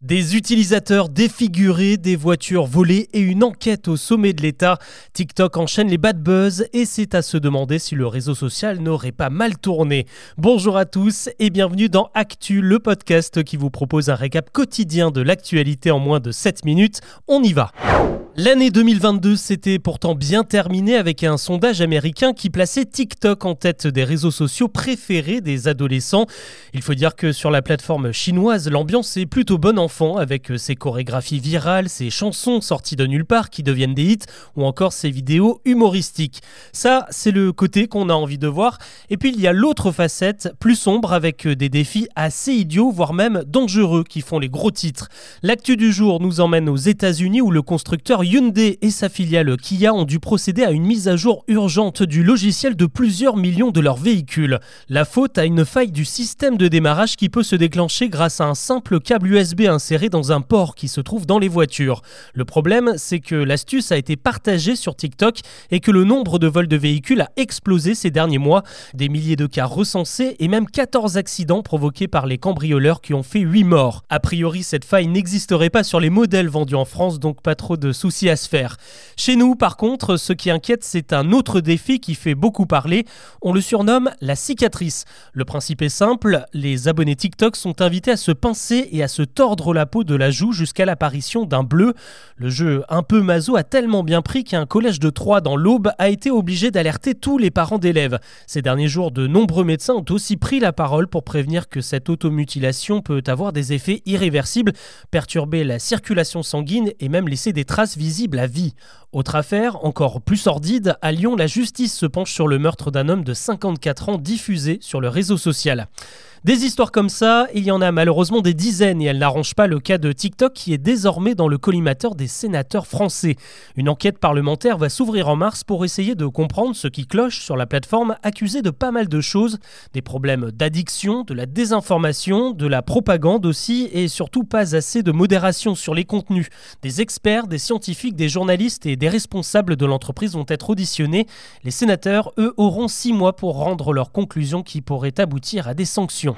Des utilisateurs défigurés, des voitures volées et une enquête au sommet de l'État. TikTok enchaîne les bad buzz et c'est à se demander si le réseau social n'aurait pas mal tourné. Bonjour à tous et bienvenue dans Actu, le podcast qui vous propose un récap quotidien de l'actualité en moins de 7 minutes. On y va. L'année 2022 s'était pourtant bien terminée avec un sondage américain qui plaçait TikTok en tête des réseaux sociaux préférés des adolescents. Il faut dire que sur la plateforme chinoise, l'ambiance est plutôt bonne enfant avec ses chorégraphies virales, ses chansons sorties de nulle part qui deviennent des hits ou encore ses vidéos humoristiques. Ça, c'est le côté qu'on a envie de voir. Et puis il y a l'autre facette, plus sombre avec des défis assez idiots, voire même dangereux qui font les gros titres. L'actu du jour nous emmène aux États-Unis où le constructeur Hyundai et sa filiale Kia ont dû procéder à une mise à jour urgente du logiciel de plusieurs millions de leurs véhicules. La faute à une faille du système de démarrage qui peut se déclencher grâce à un simple câble USB inséré dans un port qui se trouve dans les voitures. Le problème, c'est que l'astuce a été partagée sur TikTok et que le nombre de vols de véhicules a explosé ces derniers mois. Des milliers de cas recensés et même 14 accidents provoqués par les cambrioleurs qui ont fait 8 morts. A priori, cette faille n'existerait pas sur les modèles vendus en France, donc pas trop de soucis à se faire. Chez nous, par contre, ce qui inquiète, c'est un autre défi qui fait beaucoup parler. On le surnomme la cicatrice. Le principe est simple, les abonnés TikTok sont invités à se pincer et à se tordre la peau de la joue jusqu'à l'apparition d'un bleu. Le jeu un peu maso a tellement bien pris qu'un collège de Troyes dans l'Aube a été obligé d'alerter tous les parents d'élèves. Ces derniers jours, de nombreux médecins ont aussi pris la parole pour prévenir que cette automutilation peut avoir des effets irréversibles, perturber la circulation sanguine et même laisser des traces visible à vie. Autre affaire, encore plus sordide, à Lyon, la justice se penche sur le meurtre d'un homme de 54 ans diffusé sur le réseau social. Des histoires comme ça, il y en a malheureusement des dizaines et elles n'arrangent pas le cas de TikTok qui est désormais dans le collimateur des sénateurs français. Une enquête parlementaire va s'ouvrir en mars pour essayer de comprendre ce qui cloche sur la plateforme accusée de pas mal de choses, des problèmes d'addiction, de la désinformation, de la propagande aussi et surtout pas assez de modération sur les contenus. Des experts, des scientifiques, des journalistes et des responsables de l'entreprise vont être auditionnés. Les sénateurs, eux, auront six mois pour rendre leurs conclusions qui pourraient aboutir à des sanctions.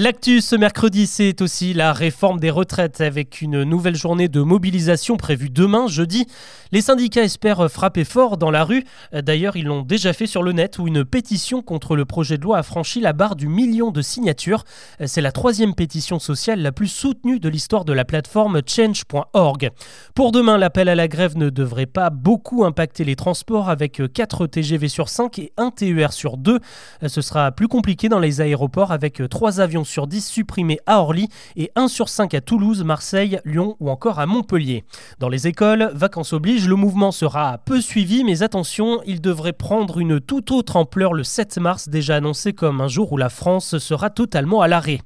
L'actu ce mercredi, c'est aussi la réforme des retraites avec une nouvelle journée de mobilisation prévue demain, jeudi. Les syndicats espèrent frapper fort dans la rue. D'ailleurs, ils l'ont déjà fait sur le net où une pétition contre le projet de loi a franchi la barre du million de signatures. C'est la troisième pétition sociale la plus soutenue de l'histoire de la plateforme change.org. Pour demain, l'appel à la grève ne devrait pas beaucoup impacter les transports avec 4 TGV sur 5 et 1 TER sur 2. Ce sera plus compliqué dans les aéroports avec 3 avions sur 10 supprimés à Orly et 1 sur 5 à Toulouse, Marseille, Lyon ou encore à Montpellier. Dans les écoles, vacances oblige, le mouvement sera peu suivi, mais attention, il devrait prendre une toute autre ampleur le 7 mars, déjà annoncé comme un jour où la France sera totalement à l'arrêt.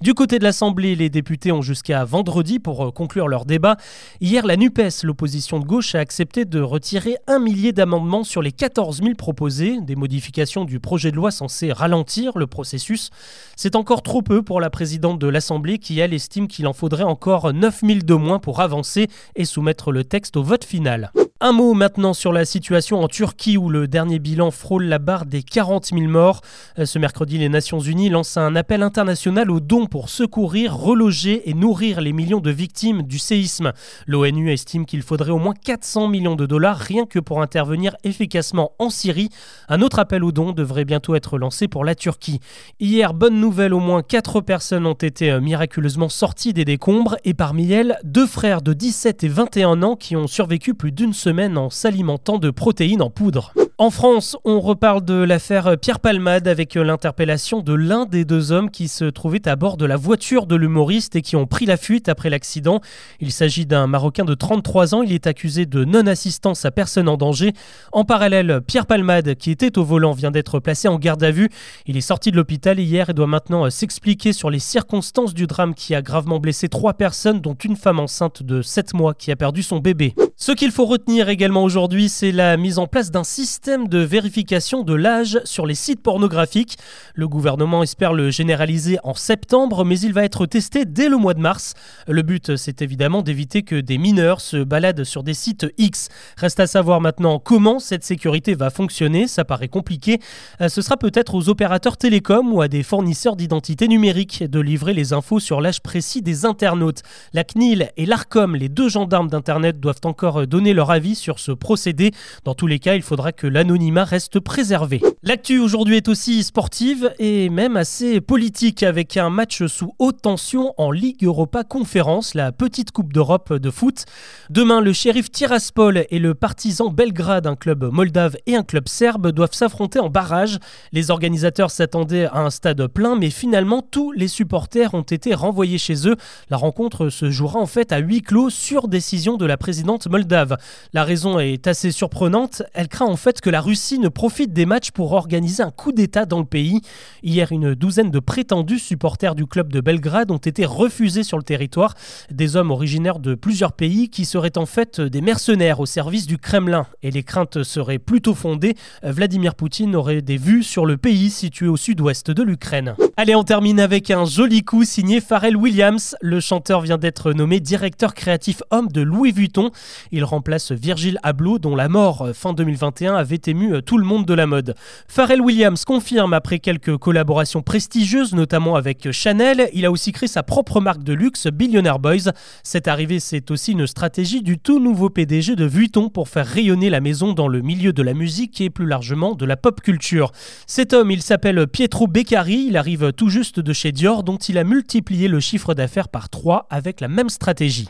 Du côté de l'Assemblée, les députés ont jusqu'à vendredi pour euh, conclure leur débat. Hier, la NUPES, l'opposition de gauche, a accepté de retirer un millier d'amendements sur les 14 000 proposés, des modifications du projet de loi censé ralentir le processus. C'est encore trop peu pour la présidente de l'Assemblée qui, elle, estime qu'il en faudrait encore 9000 de moins pour avancer et soumettre le texte au vote final. Un mot maintenant sur la situation en Turquie où le dernier bilan frôle la barre des 40 000 morts. Euh, ce mercredi, les Nations Unies lancent un appel international aux dons pour secourir, reloger et nourrir les millions de victimes du séisme. L'ONU estime qu'il faudrait au moins 400 millions de dollars rien que pour intervenir efficacement en Syrie. Un autre appel aux dons devrait bientôt être lancé pour la Turquie. Hier, bonne nouvelle, au moins 4 personnes ont été euh, miraculeusement sorties des décombres et parmi elles, deux frères de 17 et 21 ans qui ont survécu plus d'une semaine en s'alimentant de protéines en poudre. En France, on reparle de l'affaire Pierre Palmade avec l'interpellation de l'un des deux hommes qui se trouvaient à bord de la voiture de l'humoriste et qui ont pris la fuite après l'accident. Il s'agit d'un Marocain de 33 ans. Il est accusé de non-assistance à personne en danger. En parallèle, Pierre Palmade, qui était au volant, vient d'être placé en garde à vue. Il est sorti de l'hôpital hier et doit maintenant s'expliquer sur les circonstances du drame qui a gravement blessé trois personnes, dont une femme enceinte de 7 mois qui a perdu son bébé. Ce qu'il faut retenir également aujourd'hui, c'est la mise en place d'un système système de vérification de l'âge sur les sites pornographiques. Le gouvernement espère le généraliser en septembre, mais il va être testé dès le mois de mars. Le but, c'est évidemment d'éviter que des mineurs se baladent sur des sites X. Reste à savoir maintenant comment cette sécurité va fonctionner, ça paraît compliqué. Euh, ce sera peut-être aux opérateurs télécoms ou à des fournisseurs d'identité numérique de livrer les infos sur l'âge précis des internautes. La CNIL et l'ARCOM, les deux gendarmes d'Internet, doivent encore donner leur avis sur ce procédé. Dans tous les cas, il faudra que l'anonymat reste préservé. L'actu aujourd'hui est aussi sportive et même assez politique avec un match sous haute tension en Ligue Europa Conférence, la petite Coupe d'Europe de foot. Demain, le shérif Tiraspol et le partisan Belgrade, un club moldave et un club serbe, doivent s'affronter en barrage. Les organisateurs s'attendaient à un stade plein, mais finalement, tous les supporters ont été renvoyés chez eux. La rencontre se jouera en fait à huis clos sur décision de la présidente moldave. La raison est assez surprenante. Elle craint en fait que la Russie ne profite des matchs pour organiser un coup d'État dans le pays. Hier, une douzaine de prétendus supporters du club de Belgrade ont été refusés sur le territoire. Des hommes originaires de plusieurs pays qui seraient en fait des mercenaires au service du Kremlin. Et les craintes seraient plutôt fondées. Vladimir Poutine aurait des vues sur le pays situé au sud-ouest de l'Ukraine. Allez, on termine avec un joli coup signé Pharrell Williams. Le chanteur vient d'être nommé directeur créatif homme de Louis Vuitton. Il remplace Virgil Abloh, dont la mort euh, fin 2021 avait ému euh, tout le monde de la mode. Pharrell Williams confirme après quelques collaborations prestigieuses, notamment avec Chanel, il a aussi créé sa propre marque de luxe, Billionaire Boys. Cette arrivée, c'est aussi une stratégie du tout nouveau PDG de Vuitton pour faire rayonner la maison dans le milieu de la musique et plus largement de la pop culture. Cet homme, il s'appelle Pietro Beccari, il arrive tout juste de chez Dior, dont il a multiplié le chiffre d'affaires par 3 avec la même stratégie.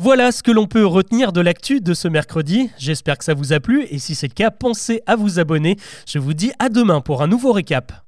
Voilà ce que l'on peut retenir de l'actu de ce mercredi. J'espère que ça vous a plu et si c'est le cas, pensez à vous abonner. Je vous dis à demain pour un nouveau récap.